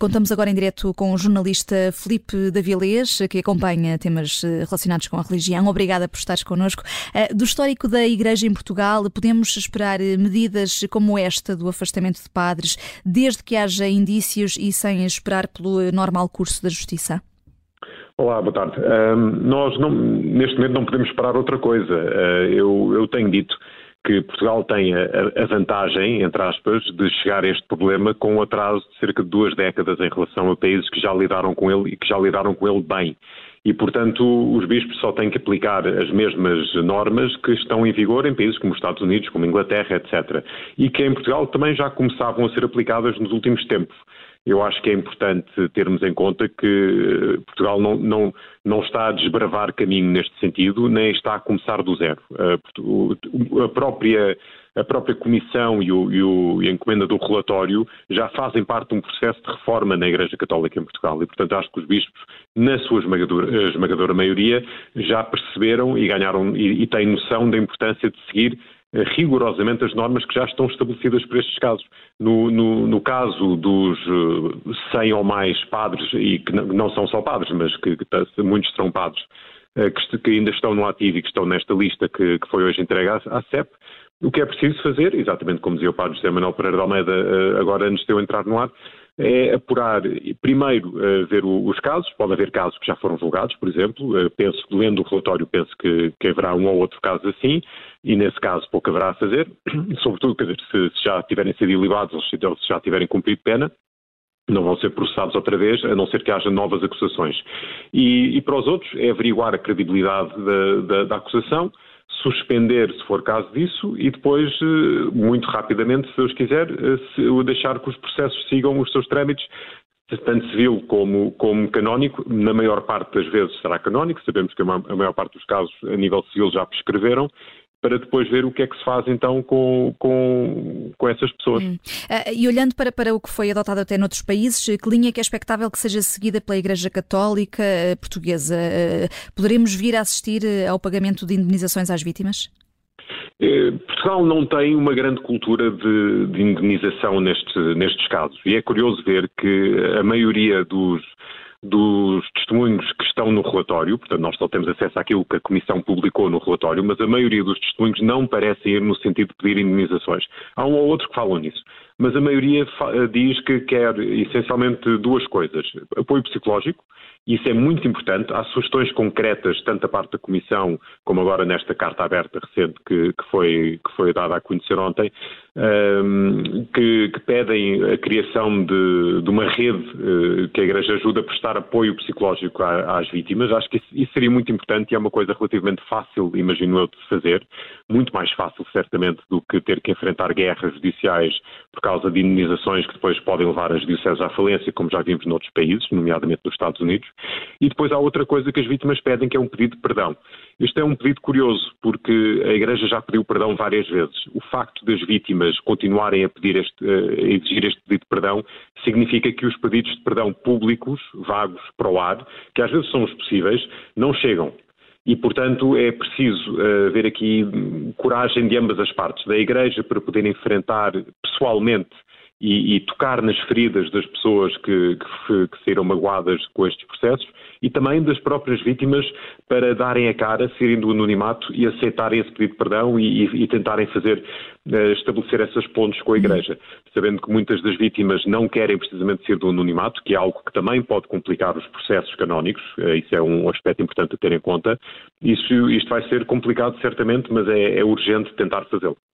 Contamos agora em direto com o jornalista Felipe Davilés, que acompanha temas eh, relacionados com a religião. Obrigada por estares connosco. Eh, do histórico da Igreja em Portugal, podemos esperar eh, medidas como esta do afastamento de padres, desde que haja indícios e sem esperar pelo normal curso da Justiça? Olá, boa tarde. nós, não, neste momento, não podemos esperar outra coisa. Uh, eu, eu tenho dito que Portugal tem a, vantagem, entre aspas, de chegar a este problema com um atraso de cerca de duas décadas em relação a países que já lidaram com ele e que já lidaram com ele bem. E, portanto, os bispos só têm que aplicar as mesmas normas que estão em vigor em países como os Estados Unidos, como a Inglaterra, etc. E que em Portugal também já começavam a ser aplicadas nos últimos tempos eu acho que é importante termos em conta que Portugal não, não, não está a desbravar caminho neste sentido, nem está a começar do zero. A própria, a própria Comissão e, o, e, o, e a encomenda do relatório já fazem parte de um processo de reforma na Igreja Católica em Portugal e, portanto, acho que os bispos, na sua esmagadora, esmagadora maioria, já perceberam e ganharam e, e têm noção da importância de seguir rigorosamente as normas que já estão estabelecidas para estes casos. No, no, no caso dos 100 eh, ou mais padres, e que não são só padres, mas que, que muitos serão padres, eh, que, que, ainda estão no ativo e que estão nesta lista que, que foi hoje entregue à, à CEP, o que é preciso fazer, exatamente como dizia o padre José Manuel Pereira de Almeida eh, agora antes de eu entrar no ar, é apurar, primeiro, ver os casos, pode haver casos que já foram julgados, por exemplo, penso, lendo o relatório, penso que, que haverá um ou outro caso assim, e nesse caso pouco haverá a fazer, sobretudo, dizer, se, se já tiverem sido ilibados ou se já tiverem cumprido pena, não vão ser processados outra vez, a não ser que haja novas acusações. E, e para os outros é averiguar a credibilidade da, da, da acusação, suspender, se for caso disso, e depois, eh, muito rapidamente, se Deus quiser, eh, deixar que os processos sigam os seus trâmites, tanto civil como, como canónico. Na maior parte das vezes será canónico, sabemos que a maior parte dos casos a nível civil já prescreveram, para depois ver o que é que se faz então com, com, com essas pessoas. Hum. Uh, e olhando para, para o que foi adotado até noutros países, que linha é que é expectável que seja seguida pela Igreja Católica uh, Portuguesa? Uh, poderemos vir a assistir ao pagamento de indemnizações às vítimas? Portugal não tem uma grande cultura de, de indemnização neste, nestes casos e é curioso ver que a maioria dos, dos testemunhos que estão no relatório, portanto, nós só temos acesso àquilo que a Comissão publicou no relatório, mas a maioria dos testemunhos não parecem ir no sentido de pedir indemnizações. Há um ou outro que falam nisso, mas a maioria diz que quer essencialmente duas coisas: apoio psicológico, isso é muito importante. Há sugestões concretas, tanto da parte da Comissão, como agora nesta carta aberta recente que, que, foi, que foi dada a conhecer ontem, um, que, que, pedem a criação de, de uma rede uh, que a Igreja ajuda a prestar apoio psicológico às vítimas. Acho que isso, isso, seria muito importante e é uma coisa relativamente fácil, imagino eu, de fazer. Muito mais fácil, certamente, do que ter que enfrentar guerras judiciais por causa de indenizações que depois podem levar as judiciais à falência, como já vimos noutros países, nomeadamente nos Estados Unidos. E depois há outra coisa que as vítimas pedem, que é um pedido de perdão. Este é um pedido curioso, porque a Igreja já pediu perdão várias vezes. O facto das vítimas continuarem a, pedir este, a exigir este pedido de perdão significa que os pedidos de perdão públicos, vagos para o ar, que às vezes são os possíveis, não chegam. E, portanto, é preciso uh, ver aqui coragem de ambas as partes, da Igreja para poder enfrentar pessoalmente e, e, tocar nas feridas das pessoas que, que, que saíram magoadas com estes processos e também das próprias vítimas para darem a cara, serem do anonimato e aceitarem esse pedido de perdão e, e tentarem fazer, uh, estabelecer essas pontes com a Igreja, sabendo que muitas das vítimas não querem precisamente ser do anonimato, que é algo que também pode complicar os processos canónicos, uh, isso é um aspecto importante a ter em conta. Isso, isto vai ser complicado certamente, mas é, é urgente tentar fazê-lo.